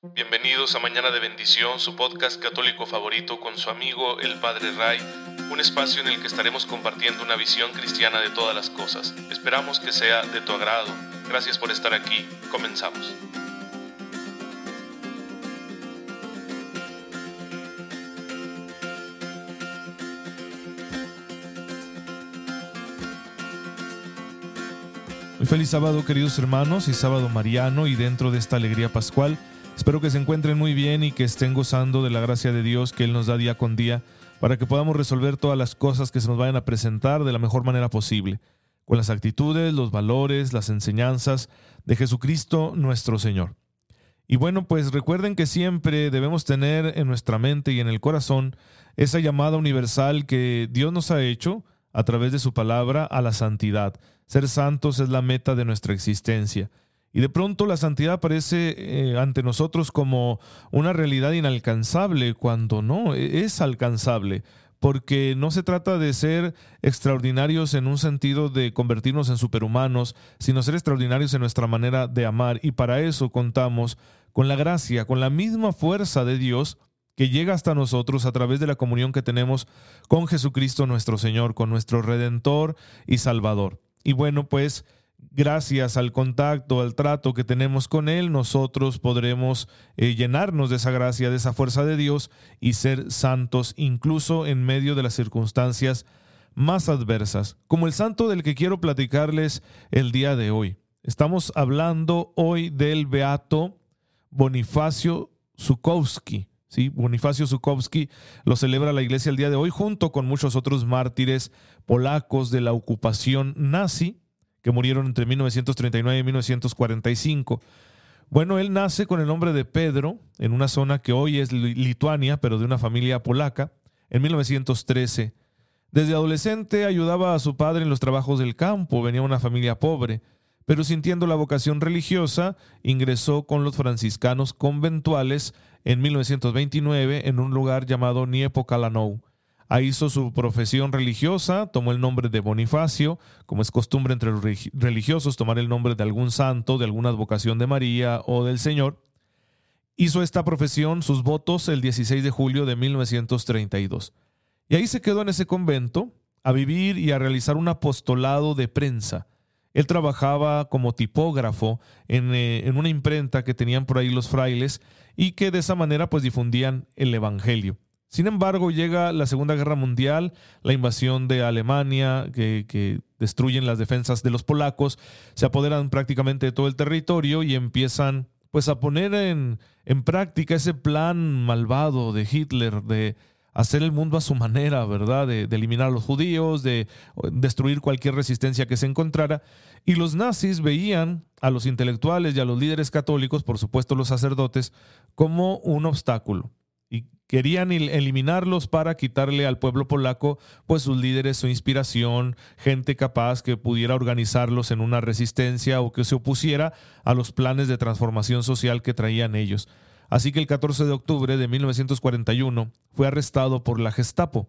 Bienvenidos a Mañana de Bendición, su podcast católico favorito con su amigo el Padre Ray, un espacio en el que estaremos compartiendo una visión cristiana de todas las cosas. Esperamos que sea de tu agrado. Gracias por estar aquí. Comenzamos. Muy feliz sábado queridos hermanos y sábado mariano y dentro de esta alegría pascual. Espero que se encuentren muy bien y que estén gozando de la gracia de Dios que Él nos da día con día para que podamos resolver todas las cosas que se nos vayan a presentar de la mejor manera posible, con las actitudes, los valores, las enseñanzas de Jesucristo nuestro Señor. Y bueno, pues recuerden que siempre debemos tener en nuestra mente y en el corazón esa llamada universal que Dios nos ha hecho a través de su palabra a la santidad. Ser santos es la meta de nuestra existencia. Y de pronto la santidad aparece eh, ante nosotros como una realidad inalcanzable, cuando no, e-, es alcanzable, porque no se trata de ser extraordinarios en un sentido de convertirnos en superhumanos, sino ser extraordinarios en nuestra manera de amar. Y para eso contamos con la gracia, con la misma fuerza de Dios que llega hasta nosotros a través de la comunión que tenemos con Jesucristo nuestro Señor, con nuestro Redentor y Salvador. Y bueno, pues gracias al contacto, al trato que tenemos con Él, nosotros podremos eh, llenarnos de esa gracia, de esa fuerza de Dios y ser santos incluso en medio de las circunstancias más adversas, como el santo del que quiero platicarles el día de hoy. Estamos hablando hoy del beato Bonifacio Zukowski. ¿sí? Bonifacio Zukowski lo celebra la iglesia el día de hoy junto con muchos otros mártires polacos de la ocupación nazi que murieron entre 1939 y 1945. Bueno, él nace con el nombre de Pedro en una zona que hoy es Lituania, pero de una familia polaca, en 1913. Desde adolescente ayudaba a su padre en los trabajos del campo, venía una familia pobre, pero sintiendo la vocación religiosa, ingresó con los franciscanos conventuales en 1929 en un lugar llamado Niepokalanów. Ahí hizo su profesión religiosa, tomó el nombre de Bonifacio, como es costumbre entre los religiosos tomar el nombre de algún santo, de alguna advocación de María o del Señor. Hizo esta profesión, sus votos, el 16 de julio de 1932. Y ahí se quedó en ese convento a vivir y a realizar un apostolado de prensa. Él trabajaba como tipógrafo en, eh, en, una imprenta que tenían por ahí los frailes y que de esa manera pues difundían el Evangelio. Sin embargo, llega la Segunda Guerra Mundial, la invasión de Alemania, que, destruyen las defensas de los polacos, se apoderan prácticamente de todo el territorio y empiezan pues a poner en, práctica ese plan malvado de Hitler de hacer el mundo a su manera, ¿verdad? De, de, eliminar a los judíos, de destruir cualquier resistencia que se encontrara. Y los nazis veían a los intelectuales y a los líderes católicos, por supuesto los sacerdotes, como un obstáculo querían eliminarlos para quitarle al pueblo polaco pues sus líderes, su inspiración, gente capaz que pudiera organizarlos en una resistencia o que se opusiera a los planes de transformación social que traían ellos. Así que el 14 de octubre de 1941 fue arrestado por la Gestapo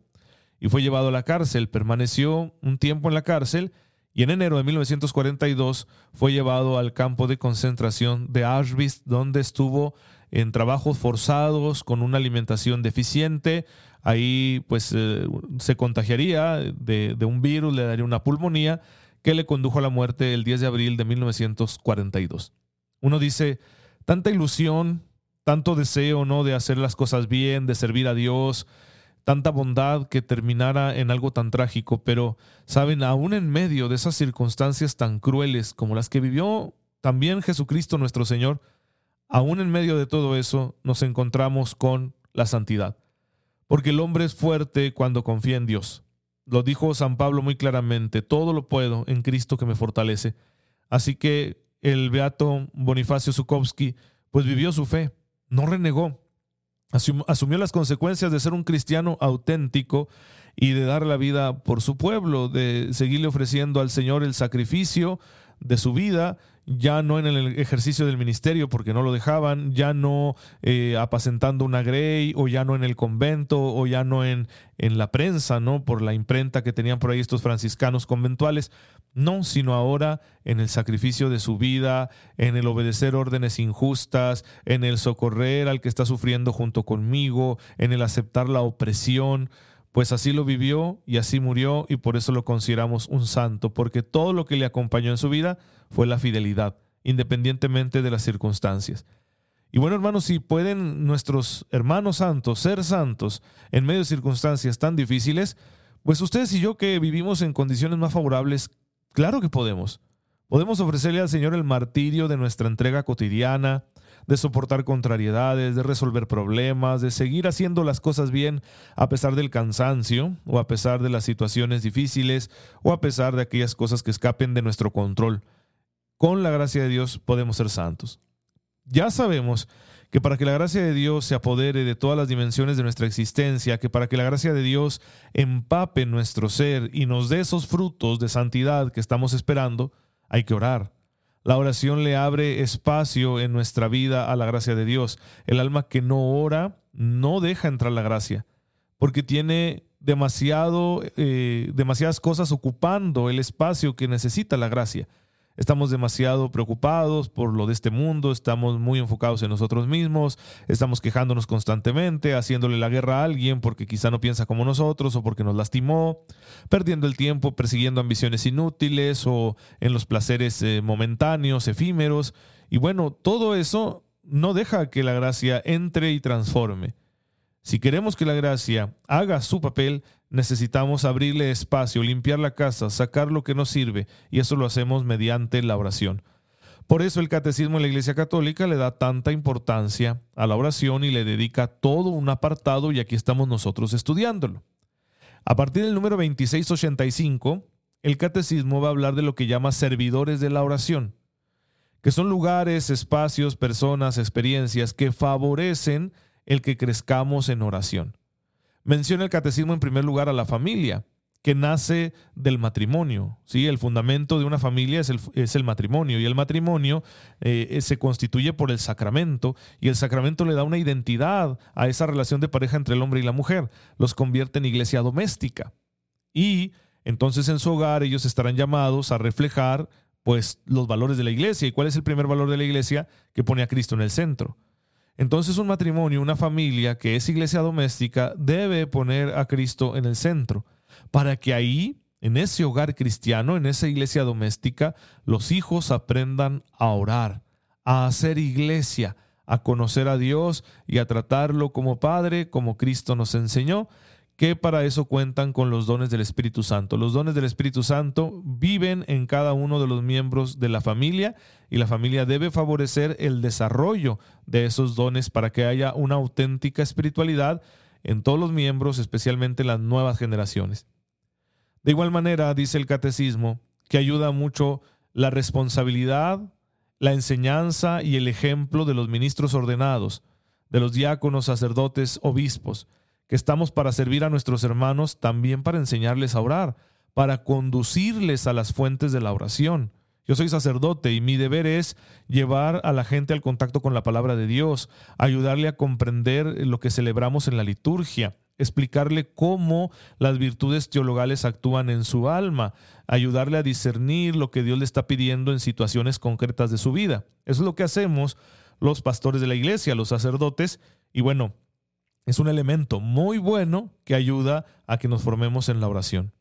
y fue llevado a la cárcel, permaneció un tiempo en la cárcel y en enero de 1942 fue llevado al campo de concentración de Auschwitz donde estuvo en trabajos forzados, con una alimentación deficiente, ahí pues eh, se contagiaría de, de, un virus, le daría una pulmonía que le condujo a la muerte el 10 de abril de 1942. Uno dice, tanta ilusión, tanto deseo, ¿no? De hacer las cosas bien, de servir a Dios, tanta bondad que terminara en algo tan trágico, pero, saben, aún en medio de esas circunstancias tan crueles como las que vivió también Jesucristo nuestro Señor, aún en medio de todo eso nos encontramos con la santidad. Porque el hombre es fuerte cuando confía en Dios. Lo dijo San Pablo muy claramente, todo lo puedo en Cristo que me fortalece. Así que el beato Bonifacio Zukowski pues vivió su fe, no renegó, asumió las consecuencias de ser un cristiano auténtico y de dar la vida por su pueblo, de seguirle ofreciendo al Señor el sacrificio de su vida ya no en el ejercicio del ministerio porque no lo dejaban, ya no eh, apacentando una grey o ya no en el convento o ya no en, en la prensa, ¿no? Por la imprenta que tenían por ahí estos franciscanos conventuales. No, sino ahora en el sacrificio de su vida, en el obedecer órdenes injustas, en el socorrer al que está sufriendo junto conmigo, en el aceptar la opresión, pues así lo vivió y así murió y por eso lo consideramos un santo, porque todo lo que le acompañó en su vida fue la fidelidad, independientemente de las circunstancias. Y bueno, hermanos, si pueden nuestros hermanos santos ser santos en medio de circunstancias tan difíciles, pues ustedes y yo que vivimos en condiciones más favorables, claro que podemos. Podemos ofrecerle al Señor el martirio de nuestra entrega cotidiana, de soportar contrariedades, de resolver problemas, de seguir haciendo las cosas bien a pesar del cansancio o a pesar de las situaciones difíciles o a pesar de aquellas cosas que escapen de nuestro control. Con la gracia de Dios podemos ser santos. Ya sabemos que para que la gracia de Dios se apodere de todas las dimensiones de nuestra existencia, que para que la gracia de Dios empape nuestro ser y nos dé esos frutos de santidad que estamos esperando, hay que orar. La oración le abre espacio en nuestra vida a la gracia de Dios. El alma que no ora no deja entrar la gracia, porque tiene demasiado, eh, demasiadas cosas ocupando el espacio que necesita la gracia. Estamos demasiado preocupados por lo de este mundo, estamos muy enfocados en nosotros mismos, estamos quejándonos constantemente, haciéndole la guerra a alguien porque quizá no piensa como nosotros o porque nos lastimó, perdiendo el tiempo persiguiendo ambiciones inútiles o en los placeres eh, momentáneos, efímeros. Y bueno, todo eso no deja que la gracia entre y transforme. Si queremos que la gracia haga su papel, necesitamos abrirle espacio, limpiar la casa, sacar lo que nos sirve, y eso lo hacemos mediante la oración. Por eso el catecismo en la Iglesia Católica le da tanta importancia a la oración y le dedica todo un apartado y aquí estamos nosotros estudiándolo. A partir del número 2685, el catecismo va a hablar de lo que llama servidores de la oración, que son lugares, espacios, personas, experiencias que favorecen el que crezcamos en oración. Menciona el catecismo en primer lugar a la familia, que nace del matrimonio. ¿sí? El fundamento de una familia es el, matrimonio y el matrimonio eh, eh, se constituye por el sacramento y el sacramento le da una identidad a esa relación de pareja entre el hombre y la mujer, los convierte en iglesia doméstica. Y entonces en su hogar ellos estarán llamados a reflejar pues los valores de la iglesia. ¿Y cuál es el primer valor de la iglesia? Que pone a Cristo en el centro. Entonces un matrimonio, una familia que es iglesia doméstica, debe poner a Cristo en el centro, para que ahí, en ese hogar cristiano, en esa iglesia doméstica, los hijos aprendan a orar, a hacer iglesia, a conocer a Dios y a tratarlo como Padre, como Cristo nos enseñó, que para eso cuentan con los dones del Espíritu Santo. Los dones del Espíritu Santo viven en cada uno de los miembros de la familia y la familia debe favorecer el desarrollo de esos dones para que haya una auténtica espiritualidad en todos los miembros, especialmente en las nuevas generaciones. De igual manera, dice el catecismo, que ayuda mucho la responsabilidad, la enseñanza y el ejemplo de los ministros ordenados, de los diáconos, sacerdotes, obispos, que estamos para servir a nuestros hermanos, también para enseñarles a orar, para conducirles a las fuentes de la oración. Yo soy sacerdote y mi deber es llevar a la gente al contacto con la palabra de Dios, ayudarle a comprender lo que celebramos en la liturgia, explicarle cómo las virtudes teologales actúan en su alma, ayudarle a discernir lo que Dios le está pidiendo en situaciones concretas de su vida. Eso es lo que hacemos los pastores de la iglesia, los sacerdotes, y bueno, es un elemento muy bueno que ayuda a que nos formemos en la oración.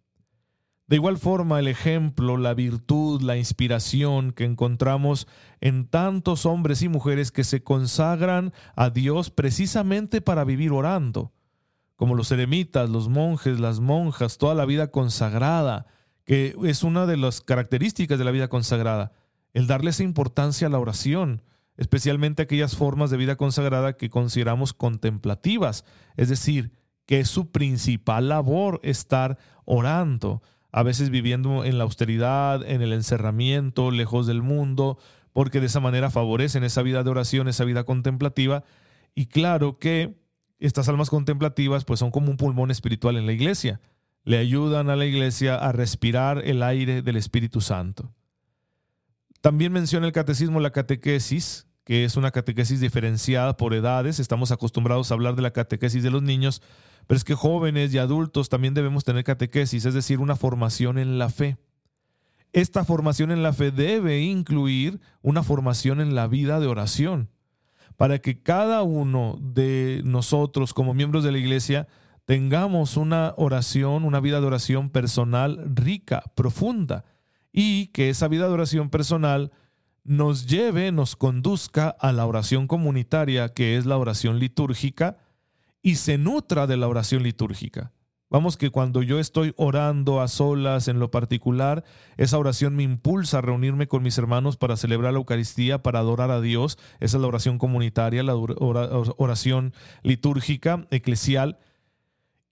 De igual forma, el ejemplo, la virtud, la inspiración que encontramos en tantos hombres y mujeres que se consagran a Dios precisamente para vivir orando, como los eremitas, los monjes, las monjas, toda la vida consagrada, que es una de las características de la vida consagrada, el darle esa importancia a la oración, especialmente aquellas formas de vida consagrada que consideramos contemplativas, es decir, que es su principal labor estar orando, a veces viviendo en la austeridad, en el encerramiento, lejos del mundo, porque de esa manera favorecen esa vida de oración, esa vida contemplativa, y claro que estas almas contemplativas pues son como un pulmón espiritual en la iglesia, le ayudan a la iglesia a respirar el aire del Espíritu Santo. También menciona el catecismo la catequesis, que es una catequesis diferenciada por edades. Estamos acostumbrados a hablar de la catequesis de los niños, pero es que jóvenes y adultos también debemos tener catequesis, es decir, una formación en la fe. Esta formación en la fe debe incluir una formación en la vida de oración, para que cada uno de nosotros como miembros de la iglesia tengamos una oración, una vida de oración personal rica, profunda, y que esa vida de oración personal nos lleve, nos conduzca a la oración comunitaria, que es la oración litúrgica, y se nutra de la oración litúrgica. Vamos que cuando yo estoy orando a solas en lo particular, esa oración me impulsa a reunirme con mis hermanos para celebrar la Eucaristía, para adorar a Dios. Esa es la oración comunitaria, la oración litúrgica, eclesial.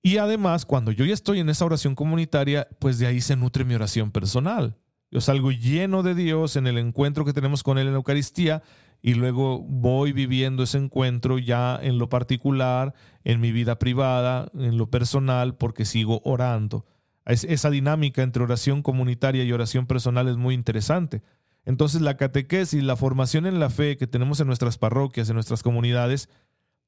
Y además, cuando yo ya estoy en esa oración comunitaria, pues de ahí se nutre mi oración personal. Yo salgo lleno de Dios en el encuentro que tenemos con Él en la Eucaristía y luego voy viviendo ese encuentro ya en lo particular, en mi vida privada, en lo personal, porque sigo orando. Esa dinámica entre oración comunitaria y oración personal es muy interesante. Entonces la catequesis, la formación en la fe que tenemos en nuestras parroquias, en nuestras comunidades,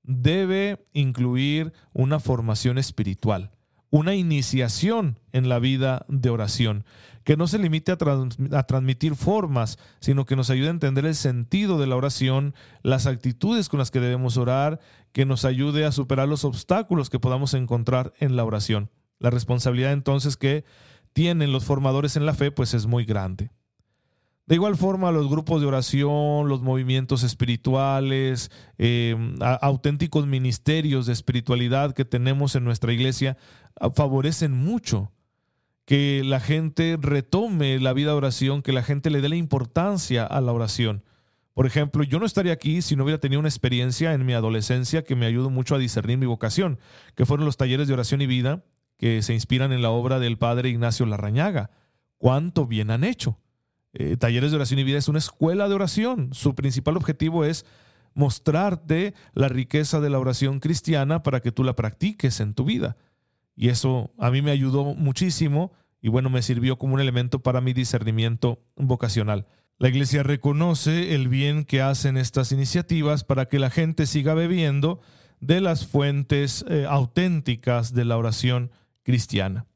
debe incluir una formación espiritual una iniciación en la vida de oración, que no se limite a, transmitir formas, sino que nos ayude a entender el sentido de la oración, las actitudes con las que debemos orar, que nos ayude a superar los obstáculos que podamos encontrar en la oración. La responsabilidad entonces que tienen los formadores en la fe, pues es muy grande. De igual forma, los grupos de oración, los movimientos espirituales, em, auténticos ministerios de espiritualidad que tenemos en nuestra iglesia favorecen mucho que la gente retome la vida de oración, que la gente le dé la importancia a la oración. Por ejemplo, yo no estaría aquí si no hubiera tenido una experiencia en mi adolescencia que me ayudó mucho a discernir mi vocación, que fueron los talleres de oración y vida que se inspiran en la obra del padre Ignacio Larrañaga. ¿Cuánto bien han hecho? Eh, talleres de oración y vida es una escuela de oración. Su principal objetivo es mostrarte la riqueza de la oración cristiana para que tú la practiques en tu vida. Y eso a mí me ayudó muchísimo y bueno, me sirvió como un elemento para mi discernimiento vocacional. La iglesia reconoce el bien que hacen estas iniciativas para que la gente siga bebiendo de las fuentes eh, auténticas de la oración cristiana.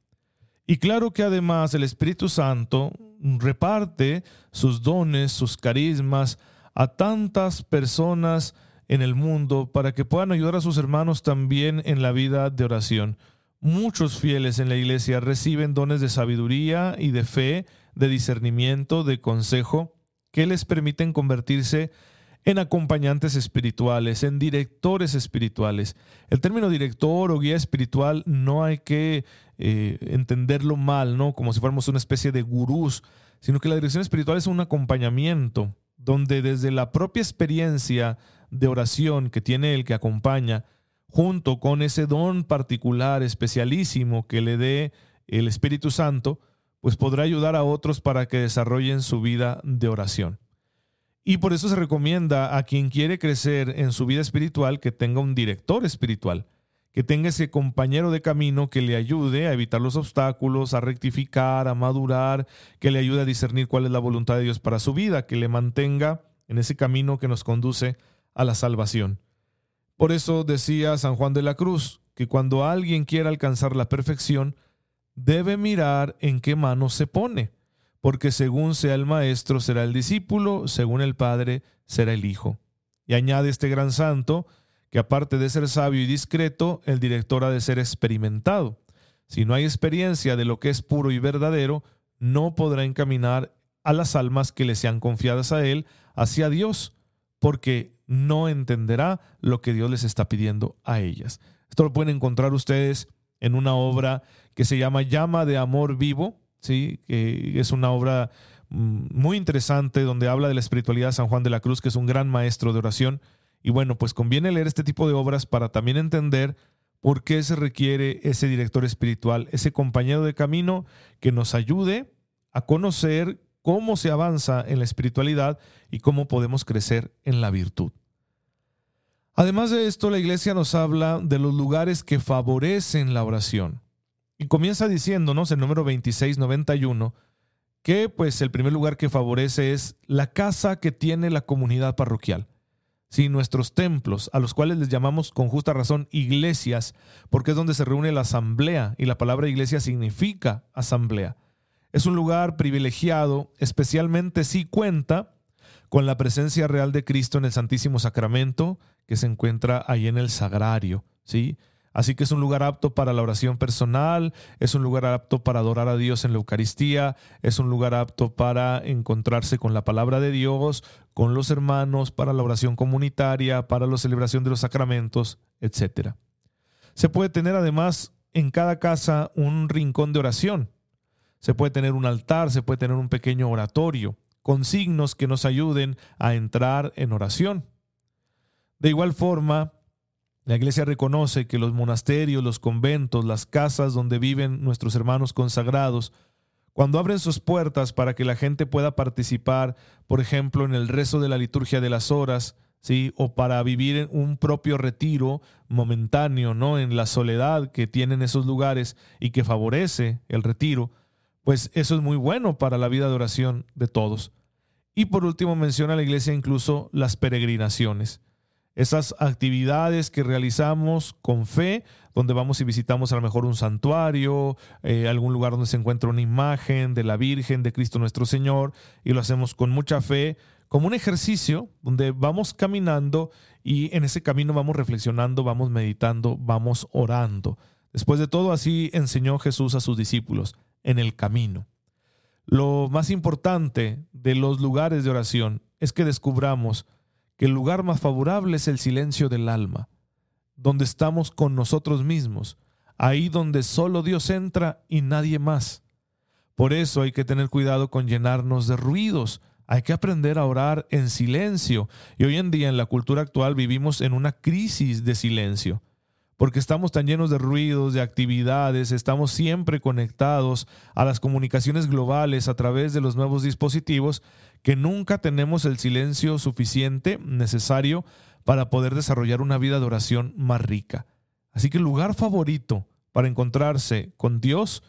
Y claro que además el Espíritu Santo reparte sus dones, sus carismas a tantas personas en el mundo para que puedan ayudar a sus hermanos también en la vida de oración. Muchos fieles en la iglesia reciben dones de sabiduría y de fe, de discernimiento, de consejo, que les permiten convertirse en acompañantes espirituales, en directores espirituales. El término director o guía espiritual no hay que eh, entenderlo mal, ¿no? Como si fuéramos una especie de gurús, sino que la dirección espiritual es un acompañamiento, donde desde la propia experiencia de oración que tiene el que acompaña, junto con ese don particular, especialísimo que le dé el Espíritu Santo, pues podrá ayudar a otros para que desarrollen su vida de oración. Y por eso se recomienda a quien quiere crecer en su vida espiritual que tenga un director espiritual que tenga ese compañero de camino que le ayude a evitar los obstáculos, a rectificar, a madurar, que le ayude a discernir cuál es la voluntad de Dios para su vida, que le mantenga en ese camino que nos conduce a la salvación. Por eso decía San Juan de la Cruz que cuando alguien quiera alcanzar la perfección, debe mirar en qué mano se pone, porque según sea el maestro será el discípulo, según el Padre será el Hijo. Y añade este gran santo, que aparte de ser sabio y discreto, el director ha de ser experimentado. Si no hay experiencia de lo que es puro y verdadero, no podrá encaminar a las almas que le sean confiadas a él hacia Dios, porque no entenderá lo que Dios les está pidiendo a ellas. Esto lo pueden encontrar ustedes en una obra que se llama Llama de Amor Vivo, ¿sí? que es una obra mm, muy interesante donde habla de la espiritualidad de San Juan de la Cruz, que es un gran maestro de oración y bueno, pues conviene leer este tipo de obras para también entender por qué se requiere ese director espiritual, ese compañero de camino que nos ayude a conocer cómo se avanza en la espiritualidad y cómo podemos crecer en la virtud. Además de esto, la iglesia nos habla de los lugares que favorecen la oración. Y comienza diciéndonos, el número 2691, que pues el primer lugar que favorece es la casa que tiene la comunidad parroquial. Sí, nuestros templos, a los cuales les llamamos con justa razón iglesias, porque es donde se reúne la asamblea, y la palabra iglesia significa asamblea. Es un lugar privilegiado, especialmente si cuenta con la presencia real de Cristo en el Santísimo Sacramento, que se encuentra ahí en el sagrario, ¿sí? Así que es un lugar apto para la oración personal, es un lugar apto para adorar a Dios en la Eucaristía, es un lugar apto para encontrarse con la palabra de Dios, con los hermanos, para la oración comunitaria, para la celebración de los sacramentos, etc. Se puede tener además en cada casa un rincón de oración. Se puede tener un altar, se puede tener un pequeño oratorio, con signos que nos ayuden a entrar en oración. De igual forma, la Iglesia reconoce que los monasterios, los conventos, las casas donde viven nuestros hermanos consagrados, cuando abren sus puertas para que la gente pueda participar, por ejemplo, en el rezo de la liturgia de las horas, ¿sí? o para vivir un propio retiro momentáneo, ¿no? en la soledad que tienen esos lugares y que favorece el retiro, pues eso es muy bueno para la vida de oración de todos. Y por último menciona la iglesia incluso las peregrinaciones esas actividades que realizamos con fe, donde vamos y visitamos a lo mejor un santuario, eh, algún lugar donde se encuentra una imagen de la Virgen, de Cristo nuestro Señor, y lo hacemos con mucha fe, como un ejercicio donde vamos caminando y en ese camino vamos reflexionando, vamos meditando, vamos orando. Después de todo, así enseñó Jesús a sus discípulos en el camino. Lo más importante de los lugares de oración es que descubramos el lugar más favorable es el silencio del alma, donde estamos con nosotros mismos, ahí donde solo Dios entra y nadie más. Por eso hay que tener cuidado con llenarnos de ruidos, hay que aprender a orar en silencio. Y hoy en día en la cultura actual vivimos en una crisis de silencio porque estamos tan llenos de ruidos, de actividades, estamos siempre conectados a las comunicaciones globales a través de los nuevos dispositivos, que nunca tenemos el silencio suficiente necesario para poder desarrollar una vida de oración más rica. Así que el lugar favorito para encontrarse con Dios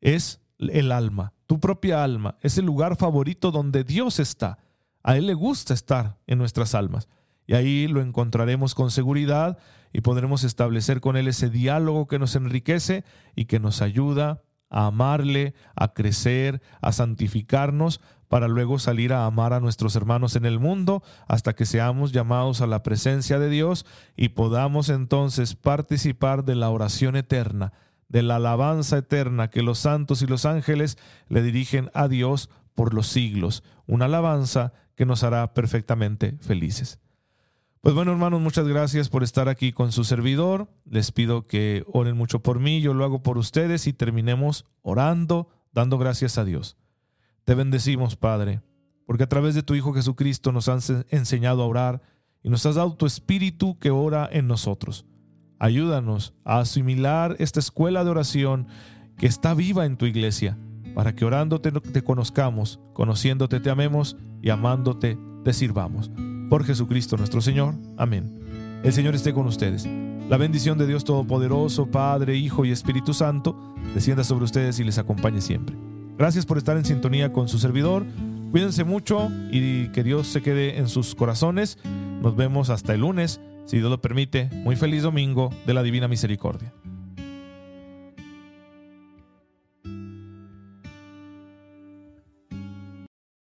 es el alma, tu propia alma, es el lugar favorito donde Dios está. A Él le gusta estar en nuestras almas. Y ahí lo encontraremos con seguridad y podremos establecer con Él ese diálogo que nos enriquece y que nos ayuda a amarle, a crecer, a santificarnos, para luego salir a amar a nuestros hermanos en el mundo hasta que seamos llamados a la presencia de Dios y podamos entonces participar de la oración eterna, de la alabanza eterna que los santos y los ángeles le dirigen a Dios por los siglos, una alabanza que nos hará perfectamente felices. Pues bueno, hermanos, muchas gracias por estar aquí con su servidor. Les pido que oren mucho por mí, yo lo hago por ustedes y terminemos orando, dando gracias a Dios. Te bendecimos, Padre, porque a través de tu Hijo Jesucristo nos has enseñado a orar y nos has dado tu Espíritu que ora en nosotros. Ayúdanos a asimilar esta escuela de oración que está viva en tu iglesia, para que orándote te conozcamos, conociéndote te amemos y amándote te sirvamos por Jesucristo nuestro Señor. Amén. El Señor esté con ustedes. La bendición de Dios Todopoderoso, Padre, Hijo y Espíritu Santo, descienda sobre ustedes y les acompañe siempre. Gracias por estar en sintonía con su servidor. Cuídense mucho y que Dios se quede en sus corazones. Nos vemos hasta el lunes, si Dios lo permite. Muy feliz domingo de la Divina Misericordia.